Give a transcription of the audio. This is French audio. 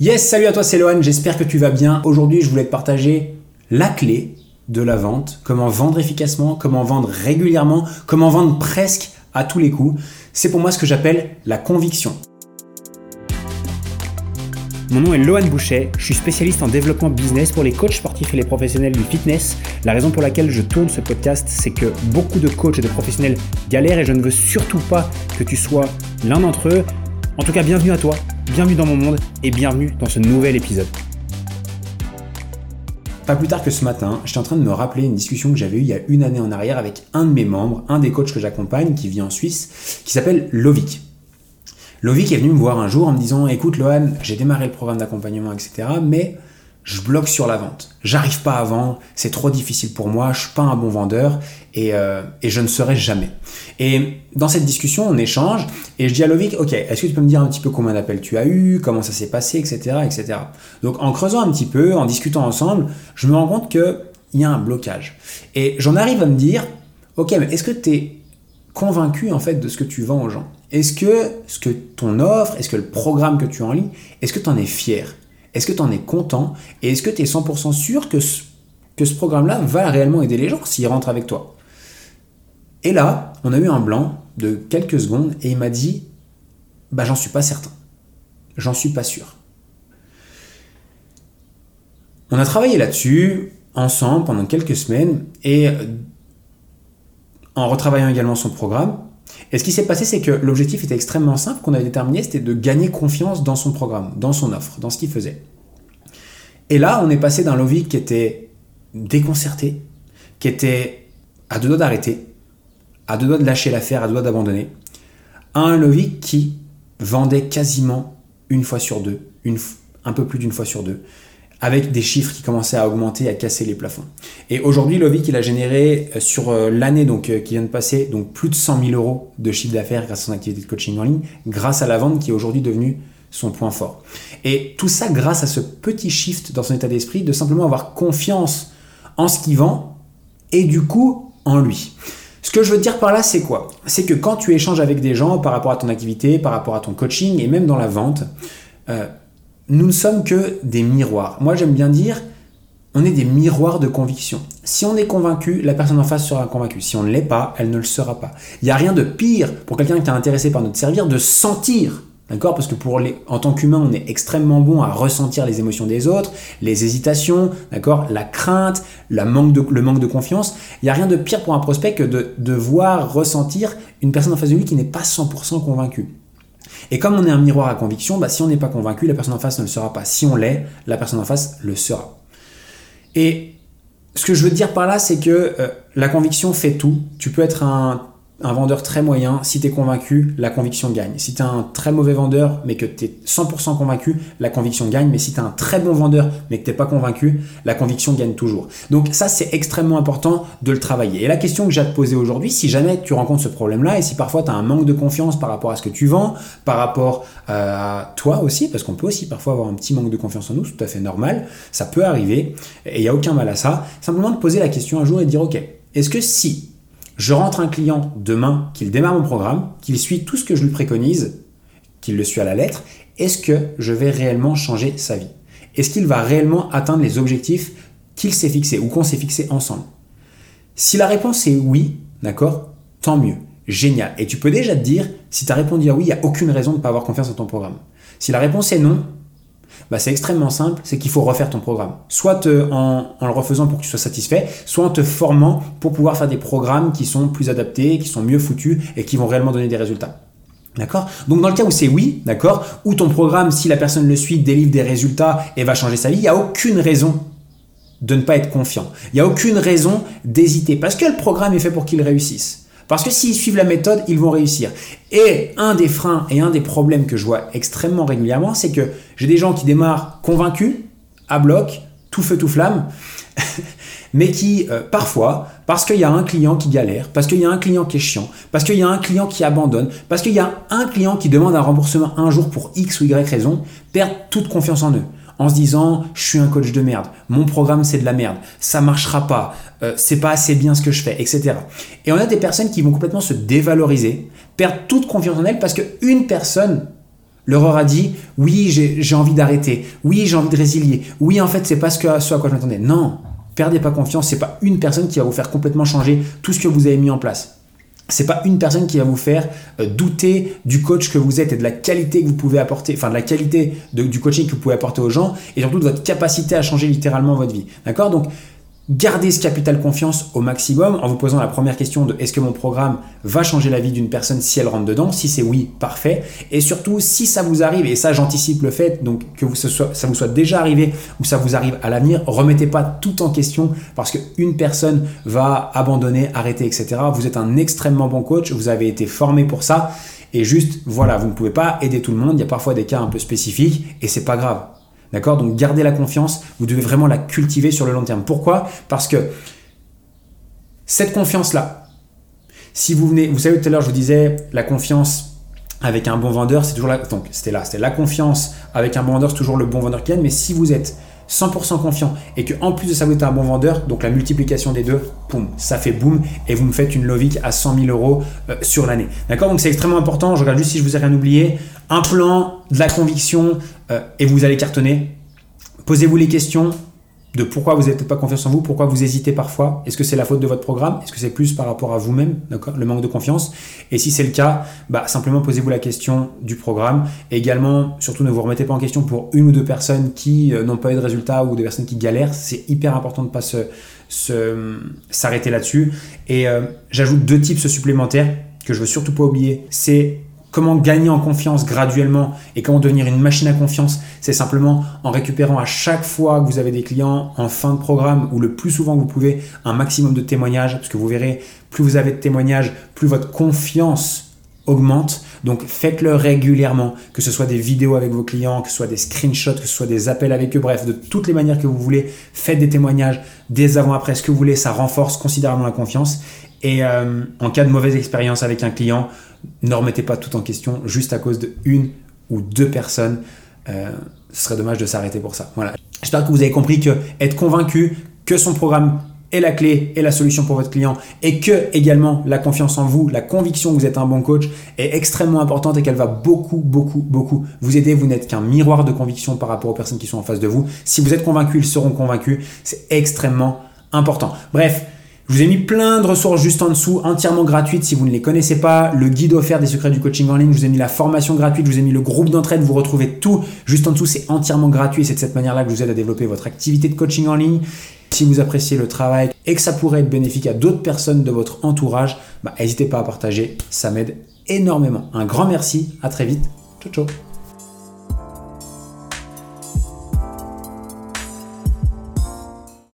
Yes, salut à toi, c'est Lohan, j'espère que tu vas bien. Aujourd'hui, je voulais te partager la clé de la vente, comment vendre efficacement, comment vendre régulièrement, comment vendre presque à tous les coups. C'est pour moi ce que j'appelle la conviction. Mon nom est Lohan Boucher, je suis spécialiste en développement business pour les coachs sportifs et les professionnels du fitness. La raison pour laquelle je tourne ce podcast, c'est que beaucoup de coachs et de professionnels galèrent et je ne veux surtout pas que tu sois l'un d'entre eux. En tout cas, bienvenue à toi bienvenue dans mon monde et bienvenue dans ce nouvel épisode. Pas plus tard que ce matin, j'étais en train de me rappeler une discussion que j'avais eue il y a une année en arrière avec un de mes membres, un des coachs que j'accompagne, qui vit en Suisse, qui s'appelle Lovik. Lovik est venu me voir un jour en me disant Écoute, Lohan, j'ai démarré le programme d'accompagnement, etc., mais je bloque sur la vente. J'arrive pas à vendre, c'est trop difficile pour moi, je suis pas un bon vendeur et, euh, je ne serai jamais. Et dans cette discussion, on échange et je dis à Lovic, ok, est-ce que tu peux me dire un petit peu combien d'appels tu as eu, comment ça s'est passé, etc., etc. Donc en creusant un petit peu, en discutant ensemble, je me rends compte qu'il y a un blocage. Et j'en arrive à me dire, ok, mais est-ce que tu es convaincu en fait de ce que tu vends aux gens? Est-ce que ce que ton offre, est-ce que le programme que tu en ligne, est-ce que tu en es fier? Est-ce que tu en es content Et est-ce que tu es 100% sûr que ce, que ce programme-là va réellement aider les gens s'ils rentrent avec toi? Et là, on a eu un blanc de quelques secondes et il m'a dit Bah, j'en suis pas certain. J'en suis pas sûr. On a travaillé là-dessus ensemble pendant quelques semaines et en retravaillant également son programme. Et ce qui s'est passé, c'est que l'objectif était extrêmement simple qu'on avait déterminé, c'était de gagner confiance dans son programme, dans son offre, dans ce qu'il faisait. Et là, on est passé d'un Lovic qui était déconcerté, qui était à deux doigts d'arrêter, à deux doigts de lâcher l'affaire, à deux doigts d'abandonner, à un Lovic qui vendait quasiment une fois sur deux, un peu plus d'une fois sur deux, avec des chiffres qui commençaient à augmenter, à casser les plafonds. Et aujourd'hui, Lovic, il a généré euh, sur euh, l'année donc euh, qui vient de passer donc plus de 100 000 euros de chiffre d'affaires grâce à son activité de coaching en ligne, grâce à la vente qui est aujourd'hui devenue son point fort. Et tout ça grâce à ce petit shift dans son état d'esprit de simplement avoir confiance en ce qu'il vend et du coup en lui. Ce que je veux dire par là, c'est quoi? C'est que quand tu échanges avec des gens par rapport à ton activité, par rapport à ton coaching et même dans la vente, nous ne sommes que des miroirs. Moi, j'aime bien dire, on est des miroirs de conviction. Si on est convaincu, la personne en face sera convaincue. Si on ne l'est pas, elle ne le sera pas. Il n'y a rien de pire pour quelqu'un qui est intéressé par notre servir de sentir. D'accord? Parce que pour les, en tant qu'humain, on est extrêmement bon à ressentir les émotions des autres, les hésitations, d'accord? La crainte, manque de, le manque de confiance. Il n'y a rien de pire pour un prospect que de, de voir, ressentir une personne en face de lui qui n'est pas 100% convaincue. Et comme on est un miroir à conviction, bah, si on n'est pas convaincu, la personne en face ne le sera pas. Si on l'est, la personne en face le sera. Et ce que je veux dire par là, c'est que euh, la conviction fait tout. Tu peux être un un vendeur très moyen, si tu es convaincu, la conviction gagne. Si tu es un très mauvais vendeur, mais que tu es 100% convaincu, la conviction gagne. Mais si tu es un très bon vendeur, mais que tu pas convaincu, la conviction gagne toujours. Donc ça, c'est extrêmement important de le travailler. Et la question que j'ai à te poser aujourd'hui, si jamais tu rencontres ce problème-là, et si parfois tu as un manque de confiance par rapport à ce que tu vends, par rapport euh, à toi aussi, parce qu'on peut aussi parfois avoir un petit manque de confiance en nous, c'est tout à fait normal, ça peut arriver, et il n'y a aucun mal à ça. Simplement de poser la question un jour et de dire, ok, est-ce que si je rentre un client demain, qu'il démarre mon programme, qu'il suit tout ce que je lui préconise, qu'il le suit à la lettre, est-ce que je vais réellement changer sa vie? Est-ce qu'il va réellement atteindre les objectifs qu'il s'est fixés ou qu'on s'est fixés ensemble? Si la réponse est oui, d'accord, tant mieux, génial. Et tu peux déjà te dire, si tu as répondu à oui, il n'y a aucune raison de ne pas avoir confiance en ton programme. Si la réponse est non, bah, c'est extrêmement simple, c'est qu'il faut refaire ton programme. Soit en, le refaisant pour que tu sois satisfait, soit en te formant pour pouvoir faire des programmes qui sont plus adaptés, qui sont mieux foutus et qui vont réellement donner des résultats. D'accord? Donc dans le cas où c'est oui, d'accord, où ton programme, si la personne le suit, délivre des résultats et va changer sa vie, il n'y a aucune raison de ne pas être confiant. Il n'y a aucune raison d'hésiter parce que le programme est fait pour qu'il réussisse. Parce que s'ils suivent la méthode, ils vont réussir. Et un des freins et un des problèmes que je vois extrêmement régulièrement, c'est que j'ai des gens qui démarrent convaincus, à bloc, tout feu, tout flamme, mais qui, euh, parfois, parce qu'il y a un client qui galère, parce qu'il y a un client qui est chiant, parce qu'il y a un client qui abandonne, parce qu'il y a un client qui demande un remboursement un jour pour X ou Y raison, perdent toute confiance en eux en se disant je suis un coach de merde, mon programme c'est de la merde, ça marchera pas, euh, c'est pas assez bien ce que je fais, etc. Et on a des personnes qui vont complètement se dévaloriser, perdre toute confiance en elles parce qu'une personne L'erreur a dit oui, j'ai envie d'arrêter. Oui, j'ai envie de résilier. Oui, en fait, c'est pas ce, que, ce à quoi je m'attendais. Non, perdez pas confiance. C'est pas une personne qui va vous faire complètement changer tout ce que vous avez mis en place. C'est pas une personne qui va vous faire euh, douter du coach que vous êtes et de la qualité que vous pouvez apporter, enfin de la qualité du coaching que vous pouvez apporter aux gens et surtout de votre capacité à changer littéralement votre vie. D'accord? Gardez ce capital confiance au maximum en vous posant la première question de est-ce que mon programme va changer la vie d'une personne si elle rentre dedans? Si c'est oui, parfait. Et surtout, si ça vous arrive, et ça j'anticipe le fait, donc que ça vous soit déjà arrivé ou ça vous arrive à l'avenir, remettez pas tout en question parce qu'une personne va abandonner, arrêter, etc. Vous êtes un extrêmement bon coach, vous avez été formé pour ça. Et juste, voilà, vous ne pouvez pas aider tout le monde. Il y a parfois des cas un peu spécifiques et c'est pas grave. D'accord? Donc gardez la confiance, vous devez vraiment la cultiver sur le long terme. Pourquoi? Parce que cette confiance-là, si vous venez, vous savez tout à l'heure, je vous disais, la confiance avec un bon vendeur, c'est toujours la, donc c'était là, c'était la confiance avec un bon vendeur, c'est toujours le bon vendeur qui gagne. Mais si vous êtes 100% confiant et que en plus de ça vous êtes un bon vendeur, donc la multiplication des deux, ça fait boum et vous me faites une Lovic à 100 000 euros euh, sur l'année. D'accord? Donc c'est extrêmement important. Je regarde juste si je vous ai rien oublié. Un plan, de la conviction euh, et vous allez cartonner. Posez-vous les questions de pourquoi vous n'avez pas confiance en vous, pourquoi vous hésitez parfois. Est-ce que c'est la faute de votre programme? Est-ce que c'est plus par rapport à vous-même, le manque de confiance? Et si c'est le cas, bah, simplement posez-vous la question du programme. Également, surtout ne vous remettez pas en question pour une ou deux personnes qui euh, n'ont pas eu de résultats ou des personnes qui galèrent. C'est hyper important de ne pas s'arrêter là-dessus. Et euh, j'ajoute deux tips supplémentaires que je veux surtout pas oublier. C'est Comment gagner en confiance graduellement et comment devenir une machine à confiance C'est simplement en récupérant à chaque fois que vous avez des clients en fin de programme ou le plus souvent que vous pouvez un maximum de témoignages parce que vous verrez, plus vous avez de témoignages, plus votre confiance augmente. Donc faites-le régulièrement, que ce soit des vidéos avec vos clients, que ce soit des screenshots, que ce soit des appels avec eux, bref, de toutes les manières que vous voulez, faites des témoignages, des avant-après, ce que vous voulez, ça renforce considérablement la confiance. Et euh, en cas de mauvaise expérience avec un client, ne remettez pas tout en question juste à cause de une ou deux personnes. Euh, ce serait dommage de s'arrêter pour ça. Voilà. J'espère que vous avez compris que être convaincu que son programme est la clé et la solution pour votre client et que également la confiance en vous, la conviction que vous êtes un bon coach est extrêmement importante et qu'elle va beaucoup, beaucoup, beaucoup vous aider. Vous n'êtes qu'un miroir de conviction par rapport aux personnes qui sont en face de vous. Si vous êtes convaincu, ils seront convaincus. C'est extrêmement important. Bref, je vous ai mis plein de ressources juste en dessous, entièrement gratuites si vous ne les connaissez pas. Le guide offert des secrets du coaching en ligne, je vous ai mis la formation gratuite, je vous ai mis le groupe d'entraide, vous retrouvez tout juste en dessous, c'est entièrement gratuit et c'est de cette manière-là que je vous aide à développer votre activité de coaching en ligne. Si vous appréciez le travail et que ça pourrait être bénéfique à d'autres personnes de votre entourage, bah, n'hésitez pas à partager, ça m'aide énormément. Un grand merci, à très vite. Ciao ciao